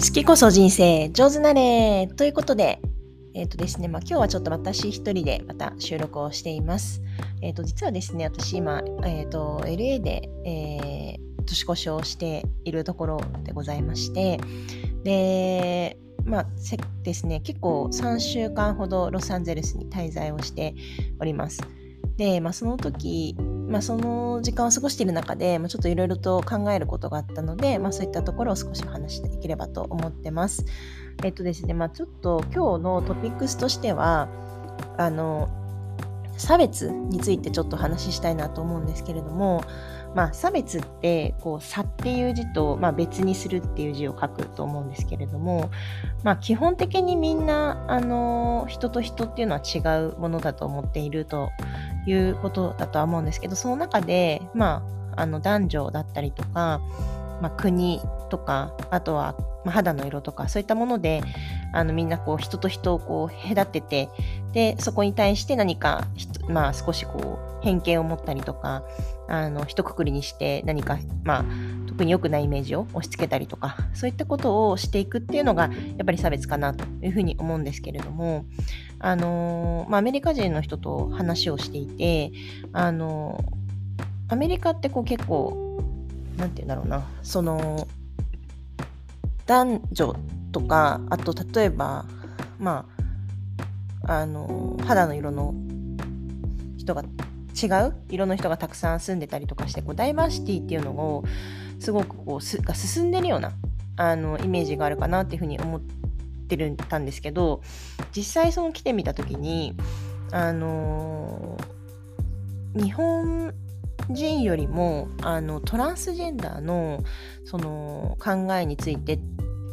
好きこそ人生上手なれということで、えっ、ー、とですね、まあ、今日はちょっと私一人でまた収録をしています。えっ、ー、と、実はですね、私今、えっ、ー、と、LA で、えー、年越しをしているところでございまして、で、まあ、ですね、結構3週間ほどロサンゼルスに滞在をしております。で、まあ、その時、まあ、その時間を過ごしている中で、まあ、ちょっといろいろと考えることがあったので、まあ、そういったところを少しお話していければと思ってます。えっとですね、まあ、ちょっと今日のトピックスとしては、あの、差別についてちょっと話したいなと思うんですけれども、まあ、差別ってこう差っていう字と、まあ、別にするっていう字を書くと思うんですけれども、まあ、基本的にみんなあの人と人っていうのは違うものだと思っているということだとは思うんですけど、その中で、まあ、あの男女だったりとか、まあ、国とか、あとは、肌の色とか、そういったもので、あのみんなこう人と人をこう隔てて、で、そこに対して何か、まあ少しこう偏見を持ったりとか、あの、一括りにして何か、まあ、特に良くないイメージを押し付けたりとか、そういったことをしていくっていうのが、やっぱり差別かなというふうに思うんですけれども、あのまあ、アメリカ人の人と話をしていて、あのアメリカってこう結構、なんて言うんだろうな、その、男女とか、あと例えば、まあ、あの、肌の色の人が違う色の人がたくさん住んでたりとかしてこうダイバーシティっていうのをすごくこうすが進んでるようなあのイメージがあるかなっていうふうに思ってるたんですけど実際その来てみた時にあの日本人よりもあのトランスジェンダーのその考えについて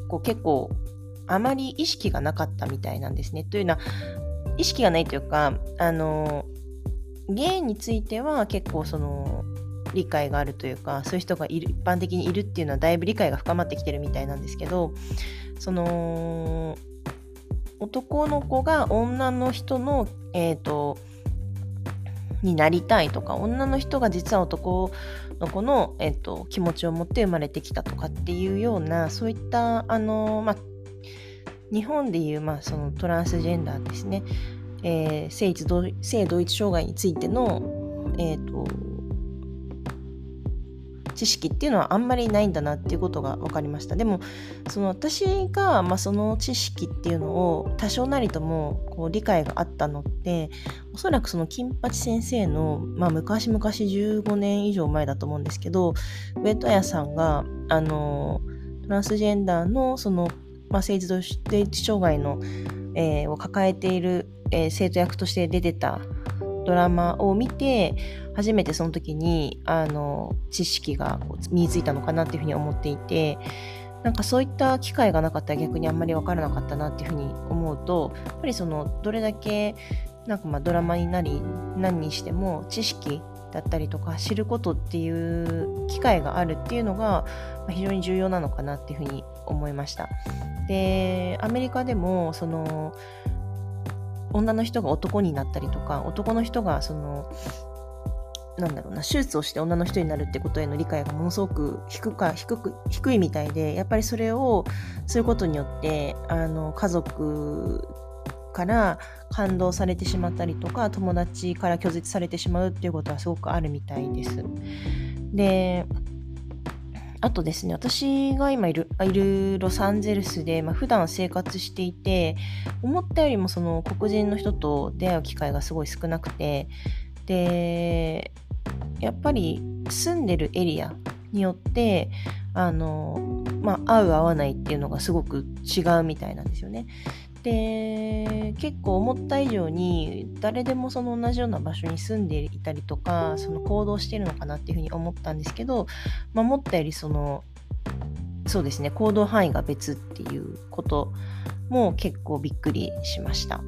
こう結構あまり意識がなかったみたいなんですね。というのは意識がないというかあのゲイについては結構その理解があるというかそういう人がいる一般的にいるっていうのはだいぶ理解が深まってきてるみたいなんですけどその男の子が女の人のえっ、ー、とになりたいとか女の人が実は男の子の、えっと、気持ちを持って生まれてきたとかっていうようなそういったあの、まあ、日本でいう、まあ、そのトランスジェンダーですね。えー、性性同一障害についての、えーと、知識っていうのはあんまりないんだなっていうことが分かりました。でもその私が、まあ、その知識っていうのを多少なりともこう理解があったのっておそらくその金八先生の、まあ、昔々15年以上前だと思うんですけど上戸彩さんがあのトランスジェンダーのその、まあ、性同一障害の、えー、を抱えているえー、生徒役として出てたドラマを見て初めてその時にあの知識が身についたのかなっていうふうに思っていてなんかそういった機会がなかったら逆にあんまり分からなかったなっていうふうに思うとやっぱりそのどれだけなんかまあドラマになり何にしても知識だったりとか知ることっていう機会があるっていうのが非常に重要なのかなっていうふうに思いました。でアメリカでもその女の人が男になったりとか男の人がそのなんだろうな手術をして女の人になるってことへの理解がものすごく低か低く低いみたいでやっぱりそれをすることによってあの家族から感動されてしまったりとか友達から拒絶されてしまうっていうことはすごくあるみたいです。であとですね、私が今いるいるロサンゼルスで、まあ、普段生活していて、思ったよりもその黒人の人と出会う機会がすごい少なくて、で、やっぱり住んでるエリアによって、あの、まあ、合う合わないっていうのがすごく違うみたいなんですよね。で結構思った以上に誰でもその同じような場所に住んでいたりとかその行動してるのかなっていうふうに思ったんですけど、まあ、思ったよりそのそうですね行動範囲が別っていうことも結構びっくりしました。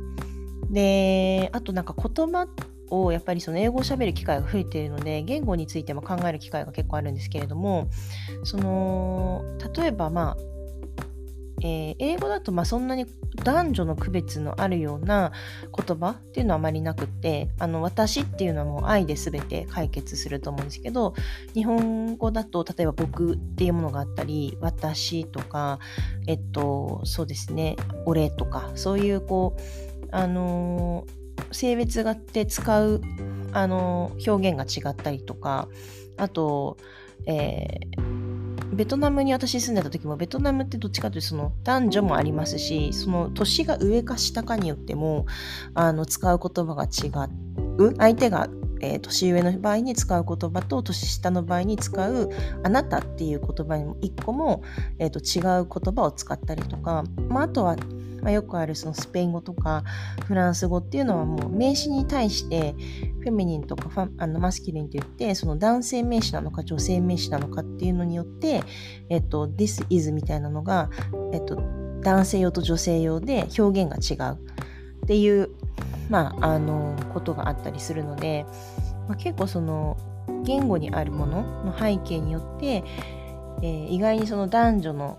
であとなんか言葉をやっぱりその英語を喋る機会が増えているので言語についても考える機会が結構あるんですけれどもその例えばまあえー、英語だとまあそんなに男女の区別のあるような言葉っていうのはあまりなくてあの私っていうのはもう愛で全て解決すると思うんですけど日本語だと例えば僕っていうものがあったり私とかえっとそうですね俺とかそういうこうあのー、性別があって使うあのー、表現が違ったりとかあと、えーベトナムに私住んでた時もベトナムってどっちかというとその男女もありますしその年が上か下かによってもあの使う言葉が違う。相手が、えー、年上の場合に使う言葉と年下の場合に使うあなたっていう言葉にも一個も、えーと、違う言葉を使ったりとか、まあ、あとはまあ、よくあるそのスペイン語とかフランス語っていうのはもう名詞に対してフェミニンとかファあのマスキリンって言ってその男性名詞なのか女性名詞なのかっていうのによって、えっと、this is みたいなのが、えっと、男性用と女性用で表現が違うっていう、まあ、あのことがあったりするので、まあ、結構その言語にあるものの背景によって、えー、意外にその男女の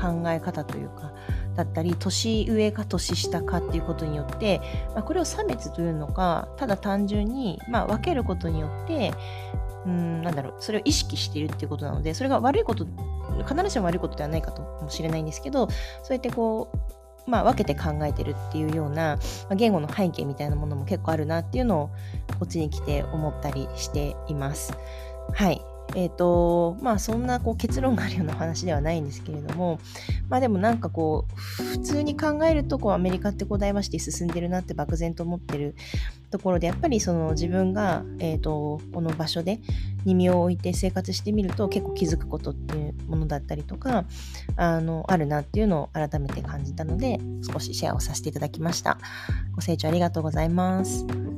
考え方というかだったり年上か年下かっていうことによって、まあ、これを差別というのかただ単純に、まあ、分けることによってうんなんだろうそれを意識しているっていうことなのでそれが悪いこと必ずしも悪いことではないかともしれないんですけどそうやってこうまあ、分けて考えてるっていうような、まあ、言語の背景みたいなものも結構あるなっていうのをこっちに来て思ったりしています。はい。えっ、ー、と、まあそんなこう結論があるような話ではないんですけれども、まあでもなんかこう、普通に考えるとこうアメリカってこうダイバーシティ進んでるなって漠然と思ってるところで、やっぱりその自分が、えっ、ー、と、この場所で身を置いて生活してみると結構気づくことっていうものだったりとか、あの、あるなっていうのを改めて感じたので、少しシェアをさせていただきました。ご清聴ありがとうございます。